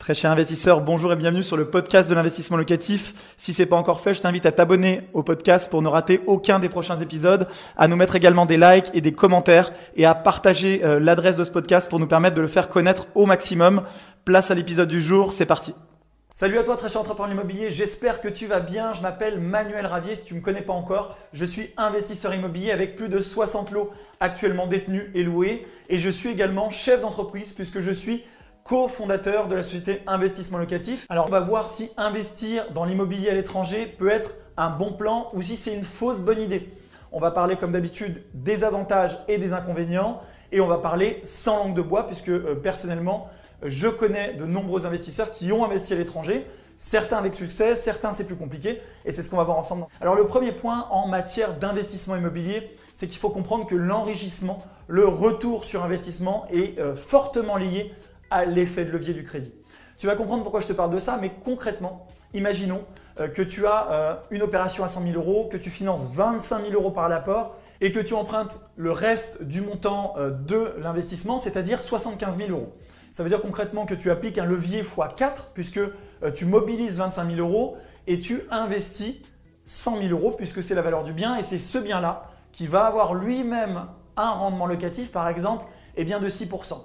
Très cher investisseur, bonjour et bienvenue sur le podcast de l'investissement locatif. Si c'est pas encore fait, je t'invite à t'abonner au podcast pour ne rater aucun des prochains épisodes, à nous mettre également des likes et des commentaires et à partager euh, l'adresse de ce podcast pour nous permettre de le faire connaître au maximum. Place à l'épisode du jour, c'est parti. Salut à toi très cher entrepreneur immobilier, j'espère que tu vas bien. Je m'appelle Manuel Ravier, si tu ne me connais pas encore, je suis investisseur immobilier avec plus de 60 lots actuellement détenus et loués et je suis également chef d'entreprise puisque je suis cofondateur de la société Investissement Locatif. Alors on va voir si investir dans l'immobilier à l'étranger peut être un bon plan ou si c'est une fausse bonne idée. On va parler comme d'habitude des avantages et des inconvénients et on va parler sans langue de bois puisque euh, personnellement je connais de nombreux investisseurs qui ont investi à l'étranger. Certains avec succès, certains c'est plus compliqué et c'est ce qu'on va voir ensemble. Alors le premier point en matière d'investissement immobilier, c'est qu'il faut comprendre que l'enrichissement, le retour sur investissement est euh, fortement lié à l'effet de levier du crédit. Tu vas comprendre pourquoi je te parle de ça, mais concrètement, imaginons euh, que tu as euh, une opération à 100 000 euros, que tu finances 25 000 euros par l'apport et que tu empruntes le reste du montant euh, de l'investissement, c'est-à-dire 75 000 euros. Ça veut dire concrètement que tu appliques un levier x4 puisque tu mobilises 25 000 euros et tu investis 100 000 euros puisque c'est la valeur du bien et c'est ce bien-là qui va avoir lui-même un rendement locatif, par exemple, eh bien de 6%.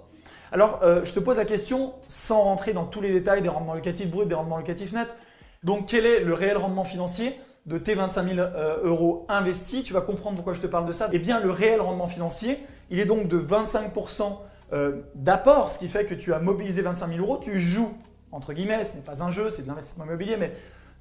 Alors, euh, je te pose la question, sans rentrer dans tous les détails des rendements locatifs bruts, des rendements locatifs nets. Donc, quel est le réel rendement financier de tes 25 000 euh, euros investis? Tu vas comprendre pourquoi je te parle de ça. Eh bien, le réel rendement financier, il est donc de 25% euh, d'apport, ce qui fait que tu as mobilisé 25 000 euros. Tu joues, entre guillemets, ce n'est pas un jeu, c'est de l'investissement immobilier, mais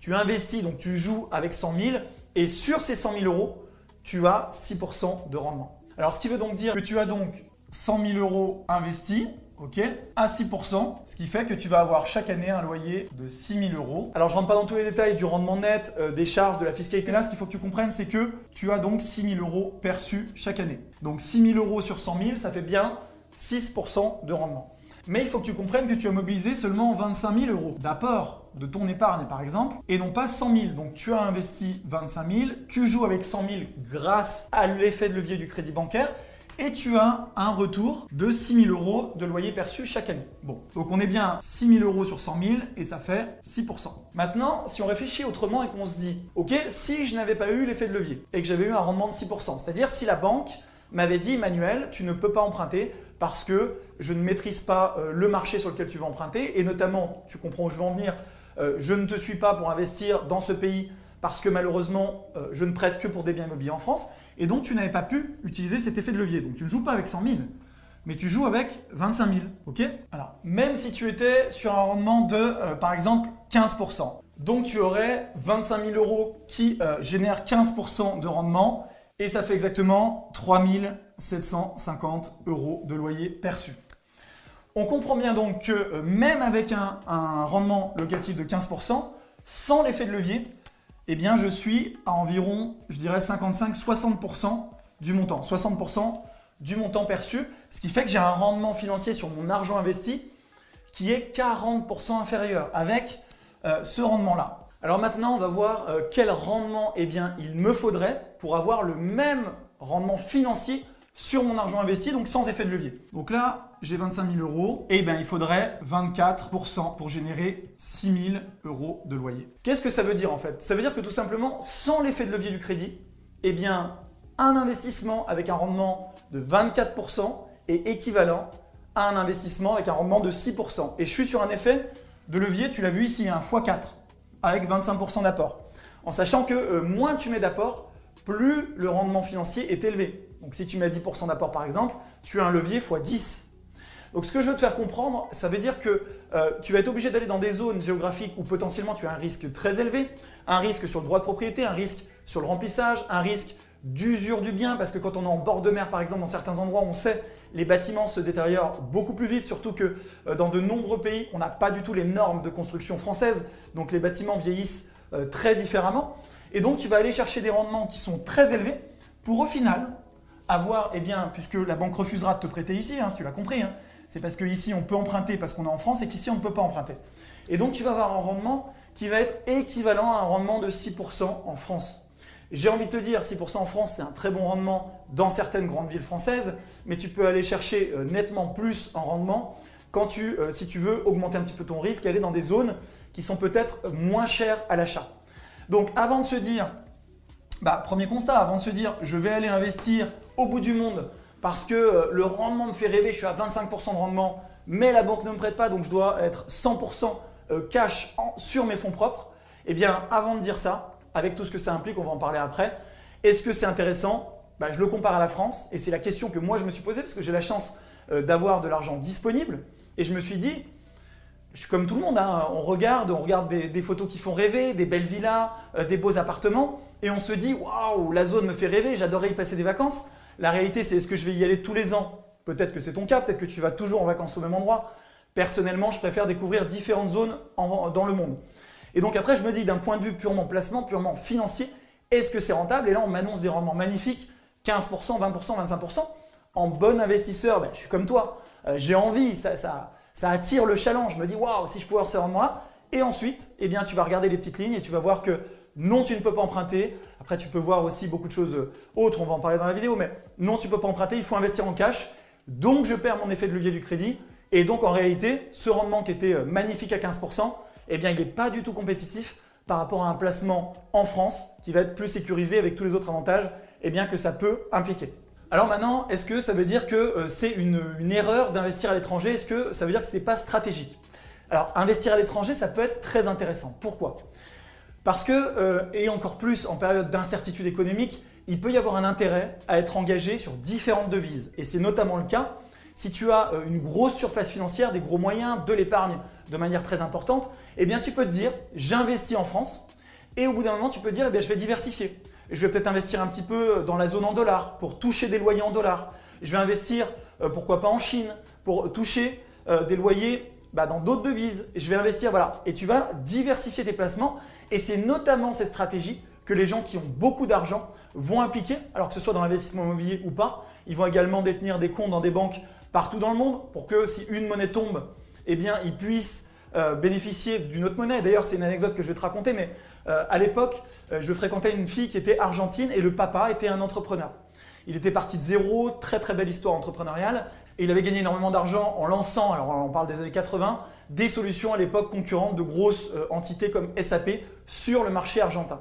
tu investis, donc tu joues avec 100 000 et sur ces 100 000 euros, tu as 6% de rendement. Alors, ce qui veut donc dire que tu as donc 100 000 euros investis, ok, à 6%, ce qui fait que tu vas avoir chaque année un loyer de 6 000 euros. Alors je rentre pas dans tous les détails du rendement net, euh, des charges, de la fiscalité. Là, ce qu'il faut que tu comprennes, c'est que tu as donc 6 000 euros perçus chaque année. Donc 6 000 euros sur 100 000, ça fait bien 6% de rendement. Mais il faut que tu comprennes que tu as mobilisé seulement 25 000 euros d'apport de ton épargne, par exemple, et non pas 100 000. Donc tu as investi 25 000, tu joues avec 100 000 grâce à l'effet de levier du crédit bancaire et tu as un retour de 6 000 euros de loyer perçu chaque année. Bon, donc on est bien 6 000 euros sur 100 000 et ça fait 6% Maintenant, si on réfléchit autrement et qu'on se dit, ok, si je n'avais pas eu l'effet de levier et que j'avais eu un rendement de 6% c'est-à-dire si la banque m'avait dit, Manuel, tu ne peux pas emprunter parce que je ne maîtrise pas euh, le marché sur lequel tu vas emprunter et notamment, tu comprends où je veux en venir, euh, je ne te suis pas pour investir dans ce pays parce que malheureusement, euh, je ne prête que pour des biens immobiliers en France. Et donc, tu n'avais pas pu utiliser cet effet de levier. Donc, tu ne joues pas avec 100 000, mais tu joues avec 25 000. OK? Alors, même si tu étais sur un rendement de, euh, par exemple, 15%, donc tu aurais 25 000 euros qui euh, génèrent 15% de rendement, et ça fait exactement 3 750 euros de loyer perçu. On comprend bien donc que euh, même avec un, un rendement locatif de 15%, sans l'effet de levier, eh bien, je suis à environ, je dirais 55-60% du montant. 60% du montant perçu, ce qui fait que j'ai un rendement financier sur mon argent investi qui est 40% inférieur avec euh, ce rendement-là. Alors maintenant, on va voir euh, quel rendement eh il me faudrait pour avoir le même rendement financier sur mon argent investi, donc sans effet de levier. Donc là, j'ai 25 000 euros, et bien il faudrait 24% pour générer 6 000 euros de loyer. Qu'est-ce que ça veut dire en fait? Ça veut dire que tout simplement, sans l'effet de levier du crédit, eh bien un investissement avec un rendement de 24% est équivalent à un investissement avec un rendement de 6%. Et je suis sur un effet de levier, tu l'as vu ici, un x4 avec 25% d'apport. En sachant que euh, moins tu mets d'apport, plus le rendement financier est élevé. Donc si tu mets 10% d'apport par exemple, tu as un levier x 10. Donc ce que je veux te faire comprendre, ça veut dire que euh, tu vas être obligé d'aller dans des zones géographiques où potentiellement tu as un risque très élevé, un risque sur le droit de propriété, un risque sur le remplissage, un risque d'usure du bien, parce que quand on est en bord de mer par exemple, dans certains endroits, on sait les bâtiments se détériorent beaucoup plus vite, surtout que euh, dans de nombreux pays, on n'a pas du tout les normes de construction françaises, donc les bâtiments vieillissent euh, très différemment. Et donc, tu vas aller chercher des rendements qui sont très élevés pour au final avoir, eh bien, puisque la banque refusera de te prêter ici, hein, tu l'as compris, hein, c'est parce qu'ici on peut emprunter parce qu'on est en France et qu'ici on ne peut pas emprunter. Et donc, tu vas avoir un rendement qui va être équivalent à un rendement de 6% en France. J'ai envie de te dire, 6% en France, c'est un très bon rendement dans certaines grandes villes françaises, mais tu peux aller chercher euh, nettement plus en rendement quand tu, euh, si tu veux augmenter un petit peu ton risque, aller dans des zones qui sont peut-être moins chères à l'achat. Donc avant de se dire, bah, premier constat, avant de se dire je vais aller investir au bout du monde parce que euh, le rendement me fait rêver, je suis à 25% de rendement, mais la banque ne me prête pas, donc je dois être 100% euh, cash sur mes fonds propres. Eh bien, avant de dire ça, avec tout ce que ça implique, on va en parler après, est-ce que c'est intéressant? Bah, Je le compare à la France et c'est la question que moi je me suis posée parce que j'ai la chance euh, d'avoir de l'argent disponible et je me suis dit, je suis comme tout le monde, hein, on regarde, des, photos qui font rêver, des belles villas, des beaux appartements et on se dit, waouh, la zone me fait rêver, j'adorerais y passer des vacances. La réalité, c'est est-ce que je vais y aller tous les ans? Peut-être que c'est ton cas, peut-être que tu vas toujours en vacances au même endroit. Personnellement, je préfère découvrir différentes zones dans le monde. Et donc après, je me dis d'un point de vue purement placement, purement financier, est-ce que c'est rentable? Et là, on m'annonce des rendements magnifiques, 15%, 20%, 25%. En bon investisseur, ben, je suis comme toi, euh, j'ai envie, ça, ça, attire le challenge. Je me dis, waouh, si je pouvais avoir ces rendements-là. Et ensuite, eh bien, tu vas regarder les petites lignes et tu vas voir que non, tu ne peux pas emprunter. Après, tu peux voir aussi beaucoup de choses euh, autres, on va en parler dans la vidéo, mais non, tu ne peux pas emprunter, il faut investir en cash. Donc, je perds mon effet de levier du crédit. Et donc, en réalité, ce rendement qui était euh, magnifique à 15%, eh bien, il n'est pas du tout compétitif par rapport à un placement en France qui va être plus sécurisé avec tous les autres avantages eh bien, que ça peut impliquer. Alors maintenant, est-ce que ça veut dire que euh, c'est une, une, erreur d'investir à l'étranger? Est-ce que ça veut dire que ce n'est pas stratégique? Alors, investir à l'étranger, ça peut être très intéressant. Pourquoi? Parce que, euh, et encore plus en période d'incertitude économique, il peut y avoir un intérêt à être engagé sur différentes devises. Et c'est notamment le cas si tu as euh, une grosse surface financière, des gros moyens, de l'épargne de manière très importante, eh bien tu peux te dire j'investis en France et au bout d'un moment tu peux te dire eh bien, je vais diversifier. Je vais peut-être investir un petit peu dans la zone en dollars pour toucher des loyers en dollars. Je vais investir euh, pourquoi pas en Chine pour toucher des loyers bah, dans d'autres devises. Je vais investir, voilà. Et tu vas diversifier tes placements. Et c'est notamment cette stratégie que les gens qui ont beaucoup d'argent vont appliquer, alors que ce soit dans l'investissement immobilier ou pas. Ils vont également détenir des comptes dans des banques partout dans le monde pour que si une monnaie tombe, eh bien, ils puissent euh, bénéficier d'une autre monnaie. D'ailleurs, c'est une anecdote que je vais te raconter, mais euh, à l'époque, euh, je fréquentais une fille qui était argentine et le papa était un entrepreneur. Il était parti de zéro, très très belle histoire entrepreneuriale, et il avait gagné énormément d'argent en lançant, alors on parle des années 80, des solutions à l'époque concurrentes de grosses euh, entités comme SAP sur le marché argentin.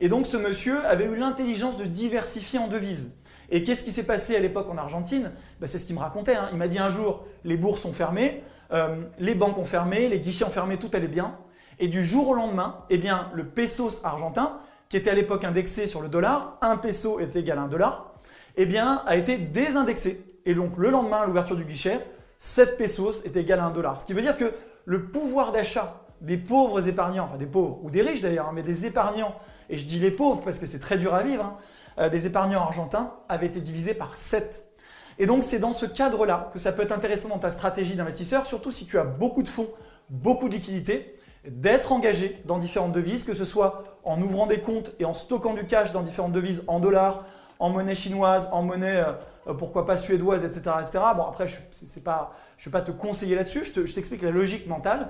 Et donc ce monsieur avait eu l'intelligence de diversifier en devises. Et qu'est-ce qui s'est passé à l'époque en Argentine? Ben, C'est ce qu'il me racontait. Hein. Il m'a dit un jour, les bourses sont fermées, euh, les banques ont fermé, les guichets ont fermé, tout allait bien. Et du jour au lendemain, eh bien, le pesos argentin, qui était à l'époque indexé sur le dollar, un peso est égal à un dollar, eh a été désindexé. Et donc le lendemain, à l'ouverture du guichet, 7 pesos est égal à 1 dollar. Ce qui veut dire que le pouvoir d'achat des pauvres épargnants, enfin des pauvres ou des riches d'ailleurs, hein, mais des épargnants, et je dis les pauvres parce que c'est très dur à vivre, hein, euh, des épargnants argentins avait été divisé par 7. Et donc c'est dans ce cadre-là que ça peut être intéressant dans ta stratégie d'investisseur, surtout si tu as beaucoup de fonds, beaucoup de liquidités, d'être engagé dans différentes devises, que ce soit en ouvrant des comptes et en stockant du cash dans différentes devises en dollars, en monnaie chinoise, en monnaie, euh, pourquoi pas suédoise, etc. Bon, après, je ne vais pas te conseiller là-dessus, je t'explique la logique mentale.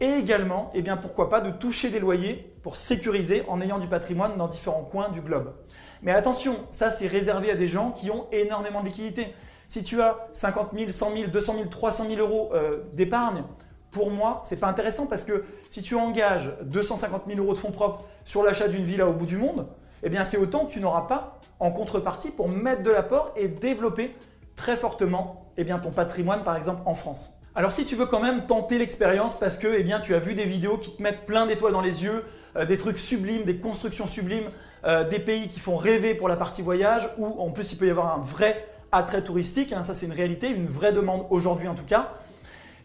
Et également, eh bien, pourquoi pas de toucher des loyers pour sécuriser en ayant du patrimoine dans différents coins du globe. Mais attention, ça c'est réservé à des gens qui ont énormément de liquidités. Si tu as 50 000, 100 000, 200 000, 300 000 euros euh, d'épargne, pour moi, ce n'est pas intéressant parce que si tu engages 250 000 euros de fonds propres sur l'achat d'une villa au bout du monde, eh bien c'est autant que tu n'auras pas en contrepartie pour mettre de l'apport et développer très fortement eh bien, ton patrimoine par exemple en France. Alors si tu veux quand même tenter l'expérience parce que eh bien, tu as vu des vidéos qui te mettent plein d'étoiles dans les yeux, euh, des trucs sublimes, des constructions sublimes, euh, des pays qui font rêver pour la partie voyage, ou en plus il peut y avoir un vrai attrait touristique, hein, ça c'est une réalité, une vraie demande aujourd'hui en tout cas,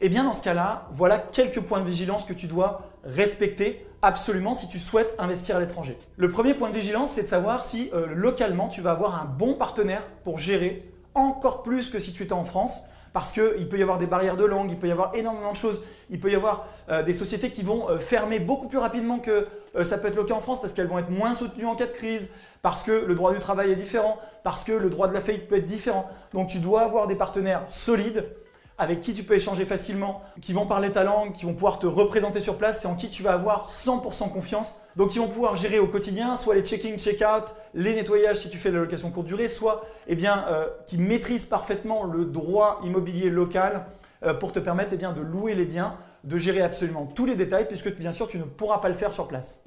eh bien dans ce cas-là, voilà quelques points de vigilance que tu dois respecter absolument si tu souhaites investir à l'étranger. Le premier point de vigilance, c'est de savoir si euh, localement tu vas avoir un bon partenaire pour gérer encore plus que si tu étais en France. Parce qu'il peut y avoir des barrières de langue, il peut y avoir énormément de choses. Il peut y avoir euh, des sociétés qui vont euh, fermer beaucoup plus rapidement que ça peut être le cas en France parce qu'elles vont être moins soutenues en cas de crise, parce que le droit du travail est différent, parce que le droit de la faillite peut être différent. Donc tu dois avoir des partenaires solides avec qui tu peux échanger facilement, qui vont parler ta langue, qui vont pouvoir te représenter sur place, c'est en qui tu vas avoir 100% confiance. Donc ils vont pouvoir gérer au quotidien soit les check-in, check-out, les nettoyages si tu fais la location courte durée, soit eh bien, euh, qui maîtrisent parfaitement le droit immobilier local, euh, pour te permettre eh bien, de louer les biens, de gérer absolument tous les détails, puisque bien sûr tu ne pourras pas le faire sur place.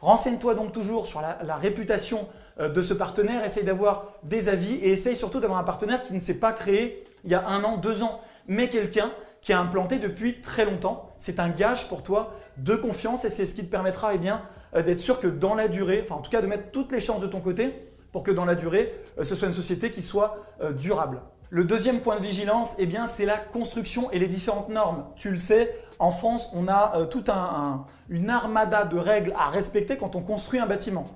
Renseigne-toi donc toujours sur la, réputation euh, de ce partenaire, essaye d'avoir des avis et essaye surtout d'avoir un partenaire qui ne s'est pas créé il y a un an, deux ans, mais quelqu'un qui a implanté depuis très longtemps. C'est un gage pour toi de confiance et c'est ce qui te permettra eh euh, d'être sûr que dans la durée, enfin en tout cas de mettre toutes les chances de ton côté pour que dans la durée, ce soit une société qui soit durable. Le deuxième point de vigilance, eh bien, c'est la construction et les différentes normes. Tu le sais, en France, on a euh, toute une armada de règles à respecter quand on construit un bâtiment.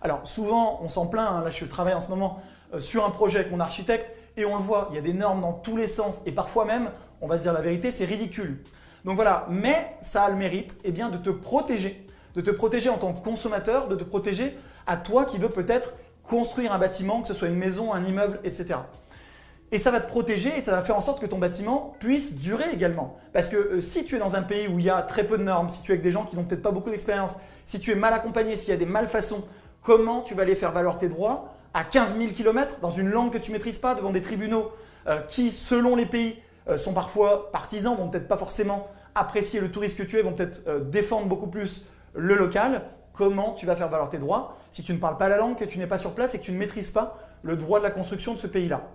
Alors souvent, on s'en plaint, hein. là je travaille en ce moment euh, sur un projet avec mon architecte et on le voit, il y a des normes dans tous les sens et parfois même, on va se dire la vérité, c'est ridicule. Donc voilà, mais ça a le mérite eh bien, de te protéger, de te protéger en tant que consommateur, de te protéger à toi qui veux peut-être construire un bâtiment, que ce soit une maison, un immeuble, etc. Et ça va te protéger et ça va faire en sorte que ton bâtiment puisse durer également. Parce que euh, si tu es dans un pays où il y a très peu de normes, si tu es avec des gens qui n'ont peut-être pas beaucoup d'expérience, si tu es mal accompagné, s'il y a des malfaçons, comment tu vas aller faire valoir tes droits à 15 000 km dans une langue que tu maîtrises pas devant des tribunaux euh, qui, selon les pays, euh, sont parfois partisans, vont peut-être pas forcément apprécier le touriste que tu es, vont peut-être défendre beaucoup plus le local. Comment tu vas faire valoir tes droits si tu ne parles pas la langue, que tu n'es pas sur place et que tu ne maîtrises pas le droit de la construction de ce pays-là?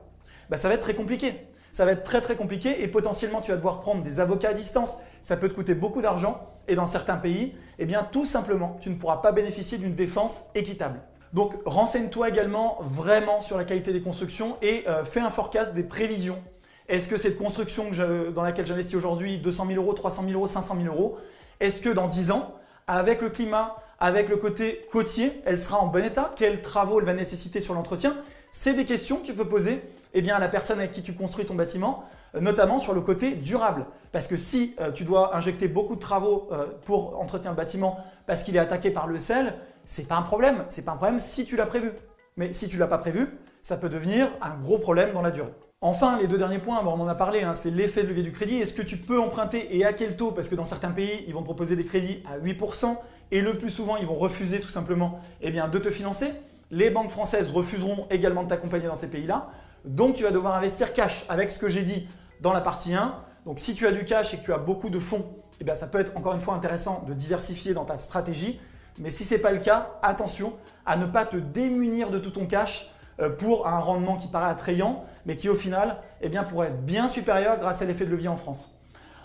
Bah, ça va être très compliqué. Ça va être très très compliqué et potentiellement tu vas devoir prendre des avocats à distance. Ça peut te coûter beaucoup d'argent et dans certains pays, eh bien tout simplement, tu ne pourras pas bénéficier d'une défense équitable. Donc renseigne-toi également vraiment sur la qualité des constructions et euh, fais un forecast des prévisions. Est-ce que cette construction dans laquelle j'investis aujourd'hui, 200 000 euros, 300 000 euros, 500 000 euros, est-ce que dans 10 ans, avec le climat, avec le côté côtier, elle sera en bon état? Quels travaux elle va nécessiter sur l'entretien? C'est des questions que tu peux poser eh à la personne avec qui tu construis ton bâtiment, euh, notamment sur le côté durable. Parce que si euh, tu dois injecter beaucoup de travaux pour entretenir le bâtiment parce qu'il est attaqué par le sel, c'est pas un problème. C'est pas un problème si tu l'as prévu. Mais si tu l'as pas prévu, ça peut devenir un gros problème dans la durée. Enfin, les deux derniers points, on en a parlé, hein, c'est l'effet de levier du crédit. Est-ce que tu peux emprunter et à quel taux? Parce que dans certains pays, ils vont te proposer des crédits à 8% et le plus souvent, ils vont refuser tout simplement eh bien, de te financer. Les banques françaises refuseront également de t'accompagner dans ces pays-là. Donc tu vas devoir investir cash avec ce que j'ai dit dans la partie 1. Donc si tu as du cash et que tu as beaucoup de fonds, eh bien, ça peut être encore une fois intéressant de diversifier dans ta stratégie. Mais si ce n'est pas le cas, attention à ne pas te démunir de tout ton cash euh, pour un rendement qui paraît attrayant, mais qui au final eh bien, pourrait être bien supérieur grâce à l'effet de levier en France.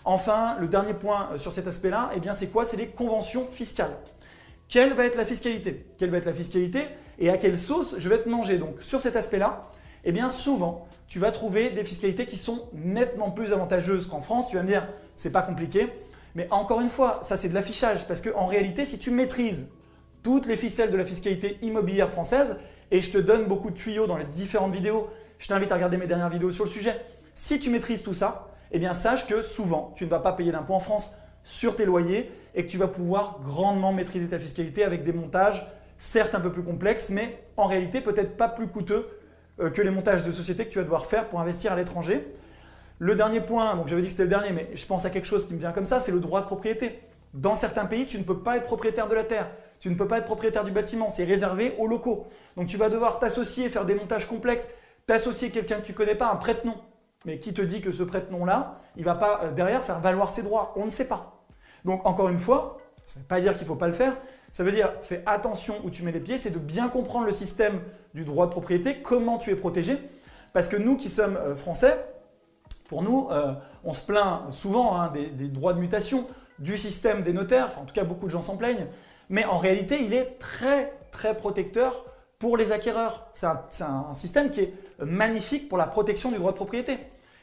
Enfin, le dernier point euh, sur cet aspect-là, eh c'est quoi? C'est les conventions fiscales. Quelle va être la fiscalité? Quelle va être la fiscalité? Et à quelle sauce je vais te manger? Donc sur cet aspect-là, eh bien souvent, tu vas trouver des fiscalités qui sont nettement plus avantageuses qu'en France. Tu vas me dire, c'est pas compliqué. Mais encore une fois, ça c'est de l'affichage. Parce qu'en réalité, si tu maîtrises toutes les ficelles de la fiscalité immobilière française, et je te donne beaucoup de tuyaux dans les différentes vidéos, je t'invite à regarder mes dernières vidéos sur le sujet. Si tu maîtrises tout ça, eh bien sache que souvent, tu ne vas pas payer d'impôts en France sur tes loyers et que tu vas pouvoir grandement maîtriser ta fiscalité avec des montages certes un peu plus complexes, mais en réalité peut-être pas plus coûteux euh, que les montages de société que tu vas devoir faire pour investir à l'étranger. Le dernier point, donc j'avais dit que c'était le dernier, mais je pense à quelque chose qui me vient comme ça, c'est le droit de propriété. Dans certains pays, tu ne peux pas être propriétaire de la terre, tu ne peux pas être propriétaire du bâtiment, c'est réservé aux locaux. Donc tu vas devoir t'associer, faire des montages complexes, t'associer quelqu'un que tu ne connais pas, un prête-nom. Mais qui te dit que ce prête-nom-là, il va pas euh, derrière faire valoir ses droits? On ne sait pas. Donc encore une fois, ça ne veut pas dire qu'il ne faut pas le faire, ça veut dire, fais attention où tu mets les pieds, c'est de bien comprendre le système du droit de propriété, comment tu es protégé. Parce que nous qui sommes euh, français, pour nous, euh, on se plaint souvent hein, des, droits de mutation, du système des notaires, en tout cas beaucoup de gens s'en plaignent, mais en réalité, il est très très protecteur pour les acquéreurs. C'est un, système qui est magnifique pour la protection du droit de propriété.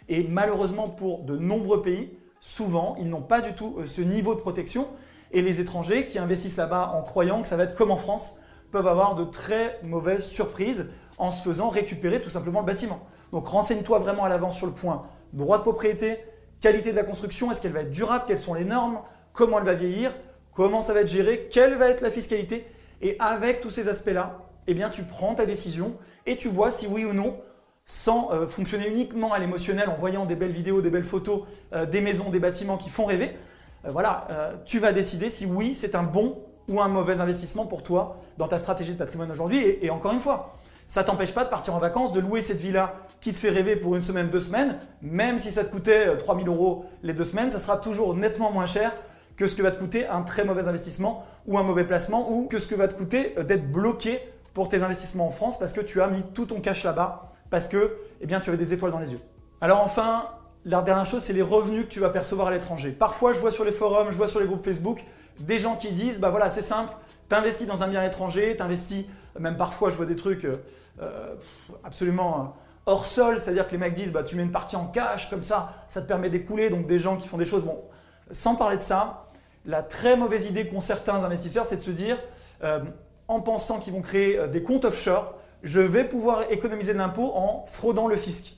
Et malheureusement, pour de nombreux pays, souvent, ils n'ont pas du tout euh, ce niveau de protection et les étrangers qui investissent là-bas en croyant que ça va être comme en France peuvent avoir de très mauvaises surprises en se faisant récupérer tout simplement le bâtiment. Donc renseigne-toi vraiment à l'avance sur le point droit de propriété, qualité de la construction, est-ce qu'elle va être durable, quelles sont les normes, comment elle va vieillir, comment ça va être géré, quelle va être la fiscalité. Et avec tous ces aspects-là, eh bien, tu prends ta décision et tu vois si oui ou non, sans euh, fonctionner uniquement à l'émotionnel en voyant des belles vidéos, des belles photos, euh, des maisons, des bâtiments qui font rêver, euh, voilà, tu vas décider si oui, c'est un bon ou un mauvais investissement pour toi dans ta stratégie de patrimoine aujourd'hui. Et, encore une fois, ça t'empêche pas de partir en vacances, de louer cette villa qui te fait rêver pour une semaine, deux semaines, même si ça te coûtait 3000 euh, euros les deux semaines, ça sera toujours nettement moins cher que ce que va te coûter un très mauvais investissement ou un mauvais placement ou que ce que va te coûter euh, d'être bloqué pour tes investissements en France parce que tu as mis tout ton cash là-bas parce que eh bien, tu avais des étoiles dans les yeux. Alors enfin, la dernière chose, c'est les revenus que tu vas percevoir à l'étranger. Parfois, je vois sur les forums, je vois sur les groupes Facebook des gens qui disent, bah voilà, c'est simple, tu investis dans un bien étranger, tu investis, même parfois, je vois des trucs euh, euh, absolument hors sol, c'est-à-dire que les mecs disent, bah tu mets une partie en cash, comme ça, ça te permet d'écouler. Donc des gens qui font des choses, bon, sans parler de ça, la très mauvaise idée qu'ont certains investisseurs, c'est de se dire, euh, en pensant qu'ils vont créer des comptes offshore, je vais pouvoir économiser de l'impôt en fraudant le fisc.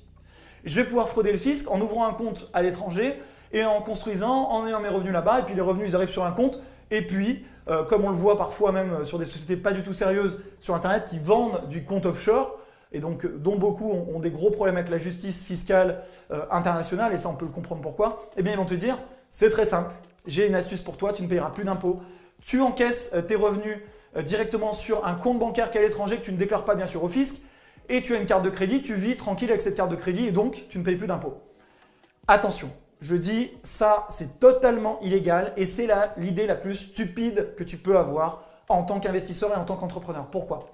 Je vais pouvoir frauder le fisc en ouvrant un compte à l'étranger et en construisant, en ayant mes revenus là-bas, et puis les revenus ils arrivent sur un compte, et puis, euh, comme on le voit parfois même sur des sociétés pas du tout sérieuses sur Internet qui vendent du compte offshore, et donc dont beaucoup ont, des gros problèmes avec la justice fiscale euh, internationale, et ça on peut le comprendre pourquoi, eh bien ils vont te dire, c'est très simple, j'ai une astuce pour toi, tu ne payeras plus d'impôts, tu encaisses euh, tes revenus directement sur un compte bancaire qui est à l'étranger que tu ne déclares pas bien sûr au fisc, et tu as une carte de crédit, tu vis tranquille avec cette carte de crédit et donc tu ne payes plus d'impôts. Attention, je dis ça, c'est totalement illégal et c'est l'idée la, plus stupide que tu peux avoir en tant qu'investisseur et en tant qu'entrepreneur. Pourquoi?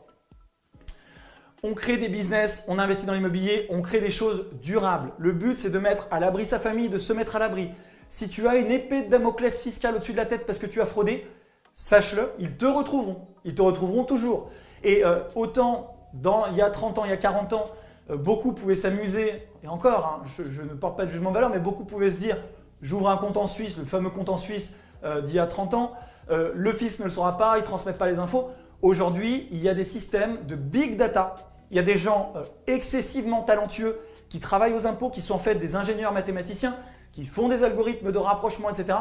On crée des business, on investit dans l'immobilier, on crée des choses durables. Le but, c'est de mettre à l'abri sa famille, de se mettre à l'abri. Si tu as une épée de Damoclès fiscale au-dessus de la tête parce que tu as fraudé, sache-le, ils te retrouveront. Ils te retrouveront toujours. Et euh, autant il y a 30 ans, il y a 40 ans, beaucoup pouvaient s'amuser, et encore, hein, je, ne porte pas de jugement de valeur, mais beaucoup pouvaient se dire, j'ouvre un compte en Suisse, le fameux compte en Suisse euh, d'il y a 30 ans, euh, le fils ne le saura pas, il ne transmettent pas les infos. Aujourd'hui, il y a des systèmes de big data, il y a des gens excessivement talentueux qui travaillent aux impôts, qui sont en fait des ingénieurs mathématiciens, qui font des algorithmes de rapprochement, etc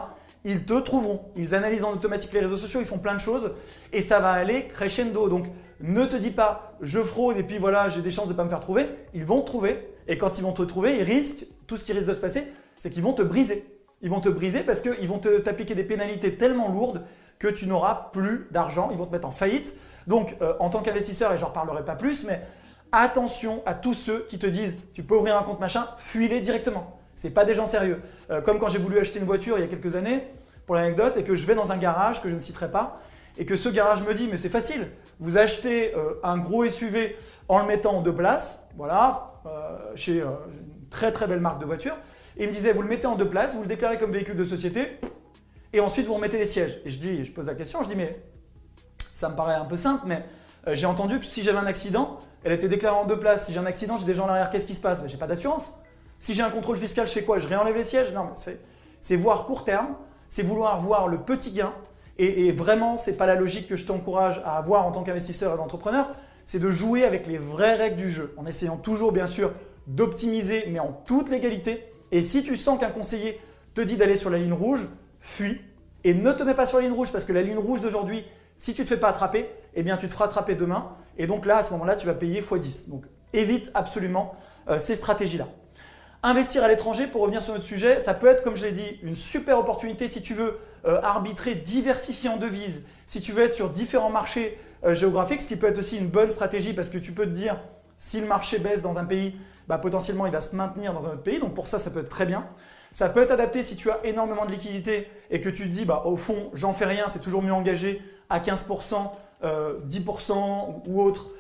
ils te trouveront. Ils analysent en automatique les réseaux sociaux, ils font plein de choses et ça va aller crescendo. Donc ne te dis pas je fraude et puis voilà, j'ai des chances de ne pas me faire trouver. Ils vont te trouver et quand ils vont te trouver, ils risquent, tout ce qui risque de se passer, c'est qu'ils vont te briser. Ils vont te briser parce qu'ils vont t'appliquer des pénalités tellement lourdes que tu n'auras plus d'argent, ils vont te mettre en faillite. Donc euh, en tant qu'investisseur, et j'en reparlerai pas plus, mais attention à tous ceux qui te disent tu peux ouvrir un compte machin, fuis-les directement. Ce pas des gens sérieux. Euh, comme quand j'ai voulu acheter une voiture il y a quelques années, pour l'anecdote, et que je vais dans un garage que je ne citerai pas, et que ce garage me dit, mais c'est facile, vous achetez euh, un gros SUV en le mettant en deux places, voilà, euh, chez une très très belle marque de voiture, et il me disait, vous le mettez en deux places, vous le déclarez comme véhicule de société, et ensuite vous remettez les sièges. Et je dis, je pose la question, je dis, mais ça me paraît un peu simple, mais j'ai entendu que si j'avais un accident, elle était déclarée en deux places. Si j'ai un accident, j'ai des gens en arrière, qu'est-ce qui se passe? Mais j'ai pas d'assurance. Si j'ai un contrôle fiscal, je fais quoi? Je réenlève les sièges? Non, c'est voir court terme, c'est vouloir voir le petit gain. Et, vraiment, ce n'est pas la logique que je t'encourage à avoir en tant qu'investisseur et d'entrepreneur, c'est de jouer avec les vraies règles du jeu, en essayant toujours, bien sûr, d'optimiser, mais en toute légalité. Et si tu sens qu'un conseiller te dit d'aller sur la ligne rouge, fuis et ne te mets pas sur la ligne rouge parce que la ligne rouge d'aujourd'hui, si tu ne te fais pas attraper, eh bien tu te feras attraper demain. Et donc là, à ce moment-là, tu vas payer x10. Donc évite absolument euh, ces stratégies-là. Investir à l'étranger, pour revenir sur notre sujet, ça peut être, comme je l'ai dit, une super opportunité si tu veux euh, arbitrer, diversifier en devises, si tu veux être sur différents marchés euh, géographiques, ce qui peut être aussi une bonne stratégie parce que tu peux te dire, si le marché baisse dans un pays, bah, potentiellement il va se maintenir dans un autre pays. Donc pour ça, ça peut être très bien. Ça peut être adapté si tu as énormément de liquidités et que tu te dis, bah, au fond, j'en fais rien, c'est toujours mieux engagé à 15%, 10% euh, ou autre,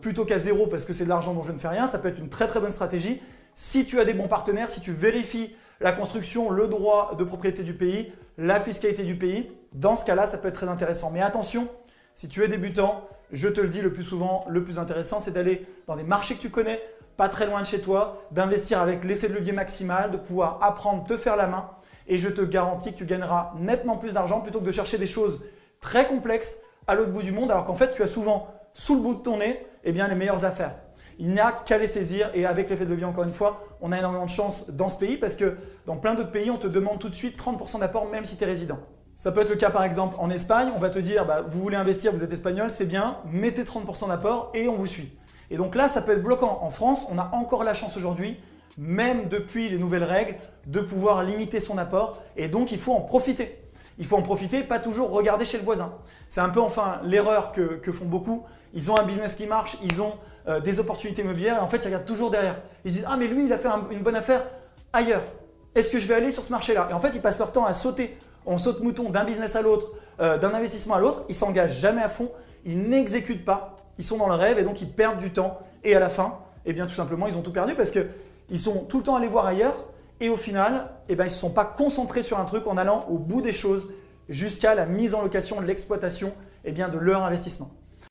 plutôt qu'à zéro parce que c'est de l'argent dont je ne fais rien. Ça peut être une très très bonne stratégie. Si tu as des bons partenaires, si tu vérifies la construction, le droit de propriété du pays, la fiscalité du pays, dans ce cas-là, ça peut être très intéressant. Mais attention, si tu es débutant, je te le dis le plus souvent, le plus intéressant, c'est d'aller dans des marchés que tu connais, pas très loin de chez toi, d'investir avec l'effet de levier maximal, de pouvoir apprendre, te faire la main. Et je te garantis que tu gagneras nettement plus d'argent plutôt que de chercher des choses très complexes à l'autre bout du monde, alors qu'en fait, tu as souvent sous le bout de ton nez eh bien, les meilleures affaires. Il n'y a qu'à les saisir et avec l'effet de levier, encore une fois, on a énormément de chance dans ce pays parce que dans plein d'autres pays, on te demande tout de suite 30% d'apport même si tu es résident. Ça peut être le cas par exemple en Espagne, on va te dire bah, vous voulez investir, vous êtes espagnol, c'est bien, mettez 30% d'apport et on vous suit. Et donc là, ça peut être bloquant. En France, on a encore la chance aujourd'hui, même depuis les nouvelles règles, de pouvoir limiter son apport et donc il faut en profiter. il faut en profiter, pas toujours regarder chez le voisin. C'est un peu enfin l'erreur que, font beaucoup. Ils ont un business qui marche, ils ont euh, des opportunités immobilières et en fait ils regardent toujours derrière. Ils disent ah mais lui il a fait une bonne affaire ailleurs. Est-ce que je vais aller sur ce marché-là? Et en fait ils passent leur temps à sauter. On saute mouton d'un business à l'autre, euh, d'un investissement à l'autre. Ils s'engagent jamais à fond, ils n'exécutent pas, ils sont dans le rêve et donc ils perdent du temps. Et à la fin, eh bien tout simplement ils ont tout perdu parce qu'ils sont tout le temps allés voir ailleurs et au final, eh ben, ils ne se sont pas concentrés sur un truc en allant au bout des choses jusqu'à la mise en location, l'exploitation eh bien, de leur investissement.